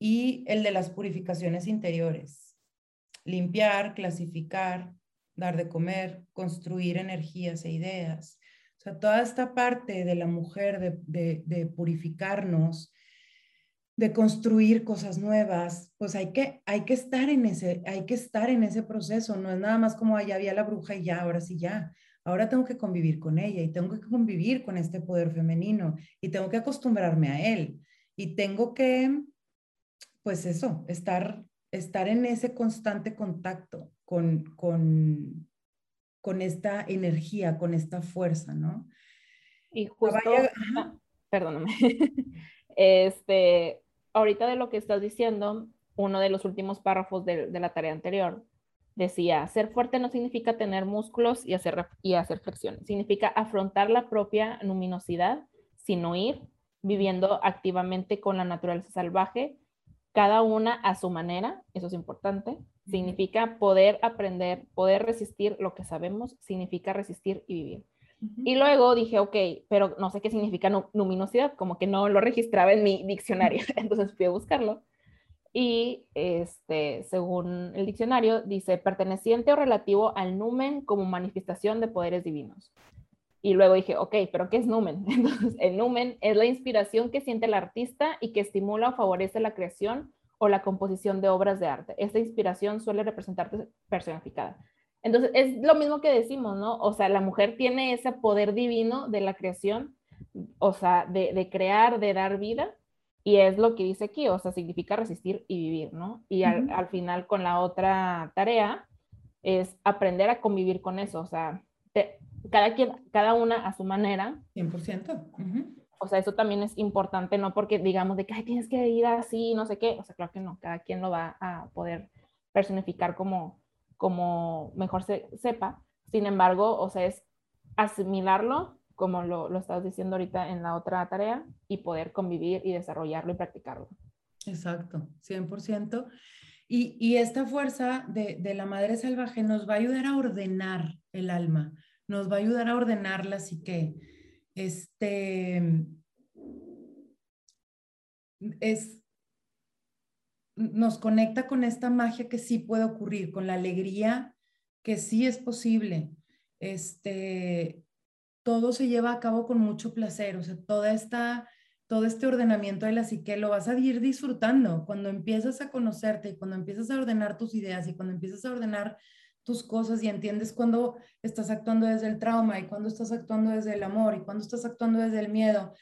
y el de las purificaciones interiores. Limpiar, clasificar, dar de comer, construir energías e ideas. O sea, toda esta parte de la mujer de, purificarnos, de construir cosas nuevas, pues hay que, hay que estar en ese, hay que estar en ese proceso. No es nada más como allá había la bruja y ya, ahora sí ya. Ahora tengo que convivir con ella y tengo que convivir con este poder femenino y tengo que acostumbrarme a él y tengo que, pues eso, estar, estar en ese constante contacto con, con, con esta energía, con esta fuerza, ¿no? Y justo, ah, perdóname, <laughs> este, ahorita de lo que estás diciendo, uno de los últimos párrafos de, de, la tarea anterior decía, ser fuerte no significa tener músculos y hacer, y hacer flexiones, significa afrontar la propia luminosidad sin huir, viviendo activamente con la naturaleza salvaje, cada una a su manera, eso es importante, significa poder aprender, poder resistir lo que sabemos, significa resistir y vivir. Y luego dije, ok, pero no sé qué significa luminosidad, como que no lo registraba en mi diccionario, <laughs> entonces fui a buscarlo. Y este, según el diccionario, dice perteneciente o relativo al numen como manifestación de poderes divinos. Y luego dije, ok, pero ¿qué es numen? <laughs> Entonces, el numen es la inspiración que siente el artista y que estimula o favorece la creación o la composición de obras de arte. Esta inspiración suele representarse personificada. Entonces, es lo mismo que decimos, ¿no? O sea, la mujer tiene ese poder divino de la creación, o sea, de, crear, de dar vida, y es lo que dice aquí, o sea, significa resistir y vivir, ¿no? Y al, final con la otra tarea, es aprender a convivir con eso, o sea, cada quien, cada una a su manera. 100%. O sea, eso también es importante, no porque digamos de que tienes que ir así, no sé qué, o sea, claro que no, cada quien lo va a poder personificar como, como mejor se, sepa. Sin embargo, o sea, es asimilarlo, como lo, lo estabas diciendo ahorita en la otra tarea, y poder convivir y desarrollarlo y practicarlo. Exacto, 100%. Y, y esta fuerza de, de, la madre salvaje nos va a ayudar a ordenar el alma, nos va a ayudar a ordenar la psique. Este, es, nos conecta con esta magia que sí puede ocurrir, con la alegría que sí es posible. Este, todo se lleva a cabo con mucho placer, o sea, toda esta, todo este ordenamiento de la psique lo vas a ir disfrutando cuando empiezas a conocerte y cuando empiezas a ordenar tus ideas y cuando empiezas a ordenar tus cosas y entiendes cuando estás actuando desde el trauma y cuando estás actuando desde el amor y cuando estás actuando desde el miedo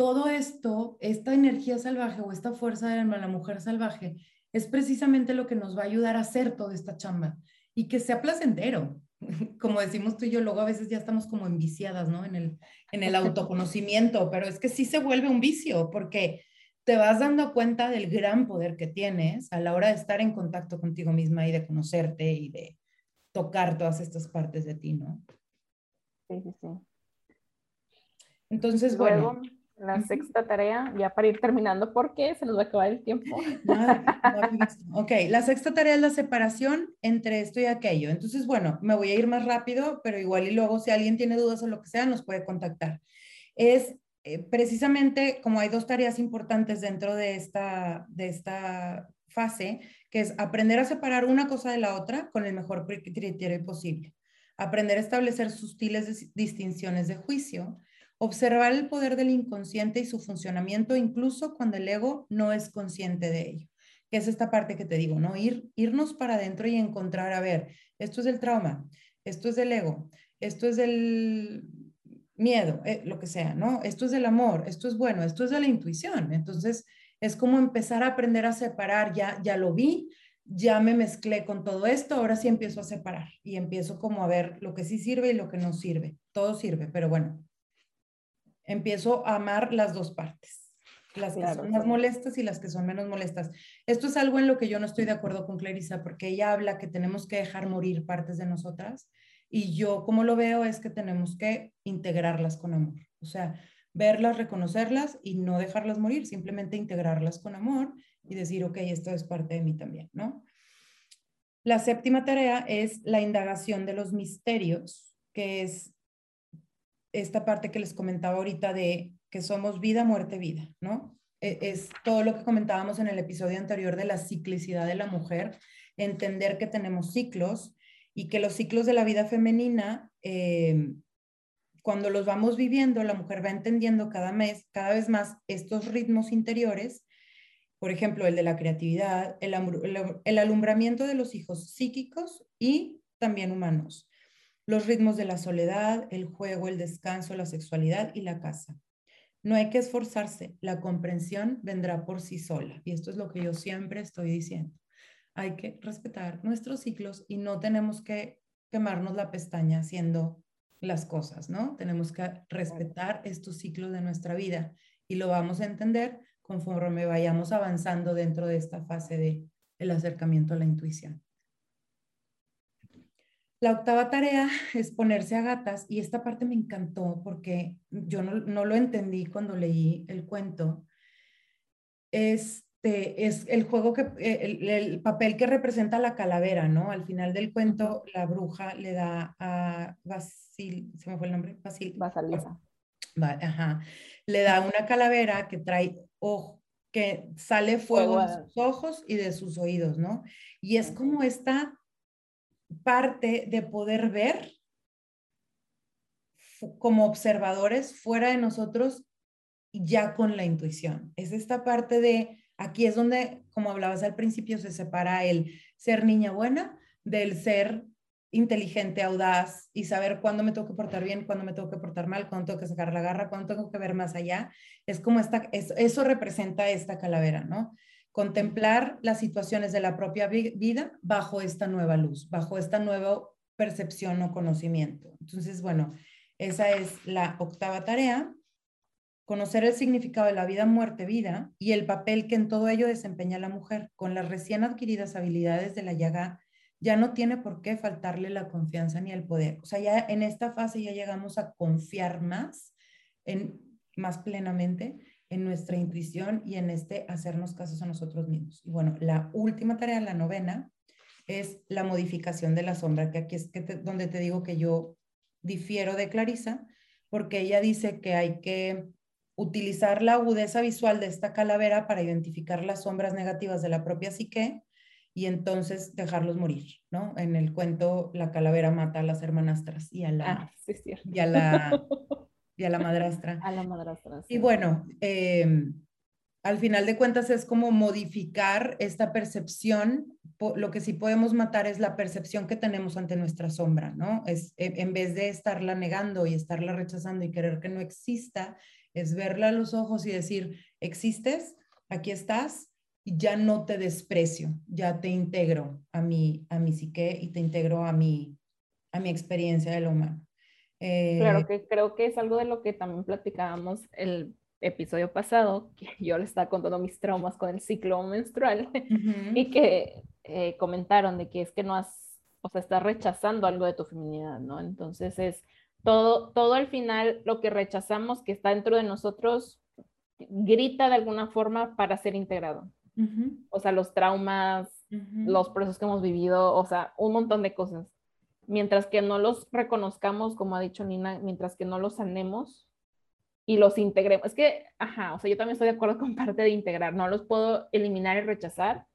todo esto, esta energía salvaje o esta fuerza de la mujer salvaje, es precisamente lo que nos va a ayudar a hacer toda esta chamba y que sea placentero. <laughs> Como decimos tú y yo, luego a veces ya estamos como enviciadas, ¿no? En el, en el autoconocimiento, pero es que sí se vuelve un vicio porque te vas dando cuenta del gran poder que tienes a la hora de estar en contacto contigo misma y de conocerte y de tocar todas estas partes de ti, ¿no? Sí, sí, sí. Entonces, bueno la sexta tarea, ya para ir terminando porque se nos va a acabar el tiempo. <laughs> ok, la sexta tarea es la separación entre esto y aquello. Entonces, bueno, me voy a ir más rápido, pero igual y luego si alguien tiene dudas o lo que sea, nos puede contactar. Es eh, precisamente como hay dos tareas importantes dentro de esta, de esta fase, que es aprender a separar una cosa de la otra con el mejor criterio posible. Aprender a establecer sutiles distinciones de juicio Observar el poder del inconsciente y su funcionamiento incluso cuando el ego no es consciente de ello. Que es esta parte que te digo, ¿no? Ir, irnos para adentro y encontrar, a ver, esto es el trauma, esto es del ego, esto es del miedo, eh, lo que sea, ¿no? Esto es del amor, esto es bueno, esto es de la intuición. Entonces, es como empezar a aprender a separar, ya, ya lo vi, ya me mezclé con todo esto, ahora sí empiezo a separar y empiezo como a ver lo que sí sirve y lo que no sirve. Todo sirve, pero bueno, empiezo a amar las dos partes, las que son más molestas y las que son menos molestas. Esto es algo en lo que yo no estoy de acuerdo con Clarisa, porque ella habla que tenemos que dejar morir partes de nosotras y yo como lo veo es que tenemos que integrarlas con amor, o sea, verlas, reconocerlas y no dejarlas morir, simplemente integrarlas con amor y decir, ok, esto es parte de mí también, ¿no? La séptima tarea es la indagación de los misterios, que es esta parte que les comentaba ahorita de que somos vida, muerte, vida, ¿no? E, es todo lo que comentábamos en el episodio anterior de la ciclicidad de la mujer, entender que tenemos ciclos y que los ciclos de la vida femenina, eh, cuando los vamos viviendo, la mujer va entendiendo cada mes, cada vez más estos ritmos interiores, por ejemplo, el de la creatividad, el alumbramiento de los hijos psíquicos y también humanos los ritmos de la soledad, el juego, el descanso, la sexualidad y la casa. No hay que esforzarse, la comprensión vendrá por sí sola. Y esto es lo que yo siempre estoy diciendo. Hay que respetar nuestros ciclos y no tenemos que quemarnos la pestaña haciendo las cosas, ¿no? Tenemos que respetar estos ciclos de nuestra vida y lo vamos a entender conforme vayamos avanzando dentro de esta fase de el acercamiento a la intuición. La octava tarea es ponerse a gatas y esta parte me encantó porque yo no, lo entendí cuando leí el cuento. Este es el juego que, el, papel que representa la calavera, ¿no? Al final del cuento, la bruja le da a Basil, ¿se me fue el nombre? Basil. Basilisa. Ajá. Le da una calavera que trae ojo, que sale fuego, de sus ojos y de sus oídos, ¿no? Y es como esta parte de poder ver como observadores fuera de nosotros ya con la intuición. Es esta parte de, aquí es donde, como hablabas al principio, se separa el ser niña buena del ser inteligente, audaz y saber cuándo me tengo que portar bien, cuándo me tengo que portar mal, cuándo tengo que sacar la garra, cuándo tengo que ver más allá. Es como esta, eso representa esta calavera, ¿no? contemplar las situaciones de la propia vida bajo esta nueva luz, bajo esta nueva percepción o conocimiento. Entonces, bueno, esa es la octava tarea, conocer el significado de la vida, muerte, vida y el papel que en todo ello desempeña la mujer. Con las recién adquiridas habilidades de la llaga, ya no tiene por qué faltarle la confianza ni el poder. O sea, ya en esta fase ya llegamos a confiar más, en, más plenamente en nuestra intuición y en este hacernos casos a nosotros mismos. Y bueno, la última tarea, la novena, es la modificación de la sombra, que aquí es donde te digo que yo difiero de Clarisa, porque ella dice que hay que utilizar la agudeza visual de esta calavera para identificar las sombras negativas de la propia psique y entonces dejarlos morir, ¿no? En el cuento, la calavera mata a las hermanastras y a la, ah, sí, y a la, <laughs> y a la madrastra. A la madrastra. Y bueno, em, al final de cuentas es como modificar esta percepción. Lo que sí podemos matar es la percepción que tenemos ante nuestra sombra, ¿no? Es e, en vez de estarla negando y estarla rechazando y querer que no exista, es verla a los ojos y decir, existes, aquí estás, ya no te desprecio, ya te integro a mi, a mi psique y te integro a mi, a mi experiencia de lo humano. claro eh, que creo que es algo de lo que también platicábamos el episodio pasado, que <laughs> yo le estaba contando mis traumas con el ciclo menstrual <laughs> y que eh, comentaron de que es que no has, o sea, estás rechazando algo de tu feminidad, ¿no? Entonces es todo, todo al final lo que rechazamos que está dentro de nosotros grita de alguna forma para ser integrado. O sea, los traumas, los procesos que hemos vivido, o sea, un montón de cosas. Mientras que no los reconozcamos, como ha dicho Nina, mientras que no los sanemos y los integremos. Es que, ajá, o sea, yo también estoy de acuerdo <laughs> con parte de integrar. No los puedo eliminar y rechazar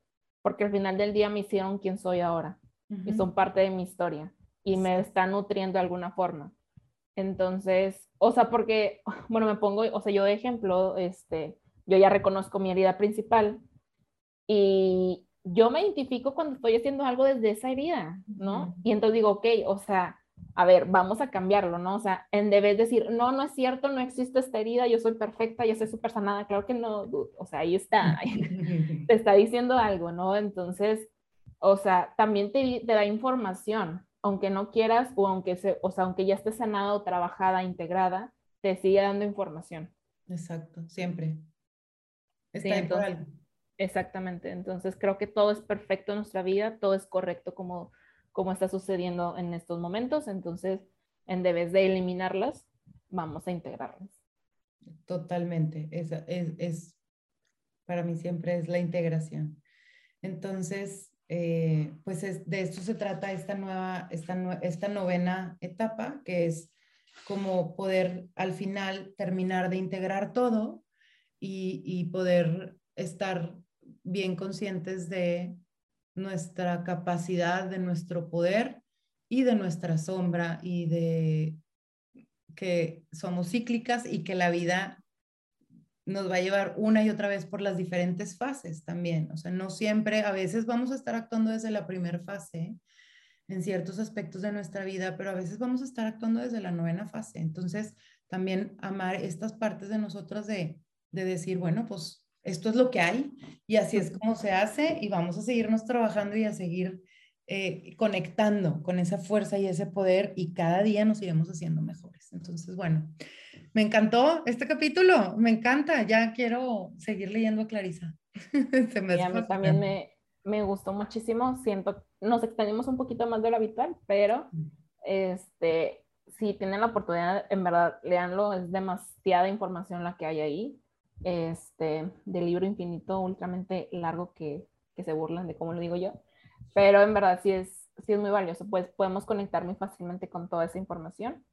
porque al final del día me hicieron quien soy ahora y son parte de mi historia y me están nutriendo de alguna forma. Entonces, o sea, porque, <laughs> bueno, me pongo, o sea, yo de ejemplo, este, yo ya reconozco mi herida principal, y yo me identifico cuando estoy haciendo algo desde esa herida, ¿no? Y entonces digo, ok, o sea, a ver, vamos a cambiarlo, ¿no? O sea, en vez de decir, no, no es cierto, no existe esta herida, yo soy perfecta, yo soy súper sanada, claro que no, o sea, ahí está, <laughs> te está diciendo algo, ¿no? Entonces, o sea, también te, te, da información, aunque no quieras o aunque, se, o sea, aunque ya esté sanada o trabajada, integrada, te sigue dando información. Exacto, siempre. Está sí, entonces, Exactamente, entonces creo que todo es perfecto en nuestra vida, todo es correcto como, como está sucediendo en estos momentos, entonces en vez de eliminarlas, vamos a integrarlas. Totalmente, es, es, para mí siempre es la integración. Entonces, eh, pues de esto se trata esta nueva, esta, esta novena etapa, que es como poder al final terminar de integrar todo y, y poder estar bien conscientes de nuestra capacidad, de nuestro poder y de nuestra sombra y de que somos cíclicas y que la vida nos va a llevar una y otra vez por las diferentes fases también. O sea, no siempre, a veces vamos a estar actuando desde la primera fase en ciertos aspectos de nuestra vida, pero a veces vamos a estar actuando desde la novena fase. Entonces, también amar estas partes de nosotras de, de decir, bueno, pues esto es lo que hay y así es como se hace y vamos a seguirnos trabajando y a seguir eh, conectando con esa fuerza y ese poder y cada día nos iremos haciendo mejores. Entonces, bueno, me encantó este capítulo, me encanta, ya quiero seguir leyendo a Clarisa. <laughs> Se me a mí también me, me, gustó muchísimo, siento, nos extendimos un poquito más de lo habitual, pero este, si tienen la oportunidad, en verdad, leanlo, es demasiada información la que hay ahí este, del libro infinito ultramente largo que, que, se burlan de cómo lo digo yo, pero en verdad sí es, sí es muy valioso, pues podemos conectar muy fácilmente con toda esa información.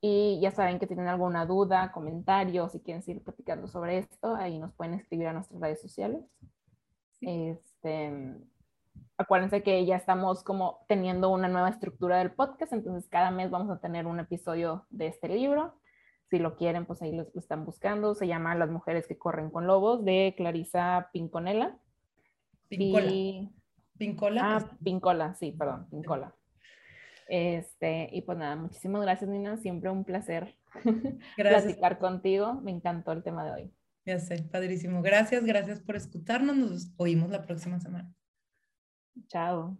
Y ya saben que tienen alguna duda, comentario, si quieren seguir platicando sobre esto, ahí nos pueden escribir a nuestras redes sociales. Este, acuérdense que ya estamos como teniendo una nueva estructura del podcast, entonces cada mes vamos a tener un episodio de este libro si lo quieren, pues ahí lo, están buscando. Se llama Las mujeres que corren con lobos de Clarisa Pinconela. Pincola. Pincola. Ah, Pincola, sí, perdón, Pincola. Este, y pues nada, muchísimas gracias, Nina. Siempre un placer <laughs> platicar contigo. Me encantó el tema de hoy. Ya sé, padrísimo. Gracias, gracias por escucharnos. Nos oímos la próxima semana. Chao.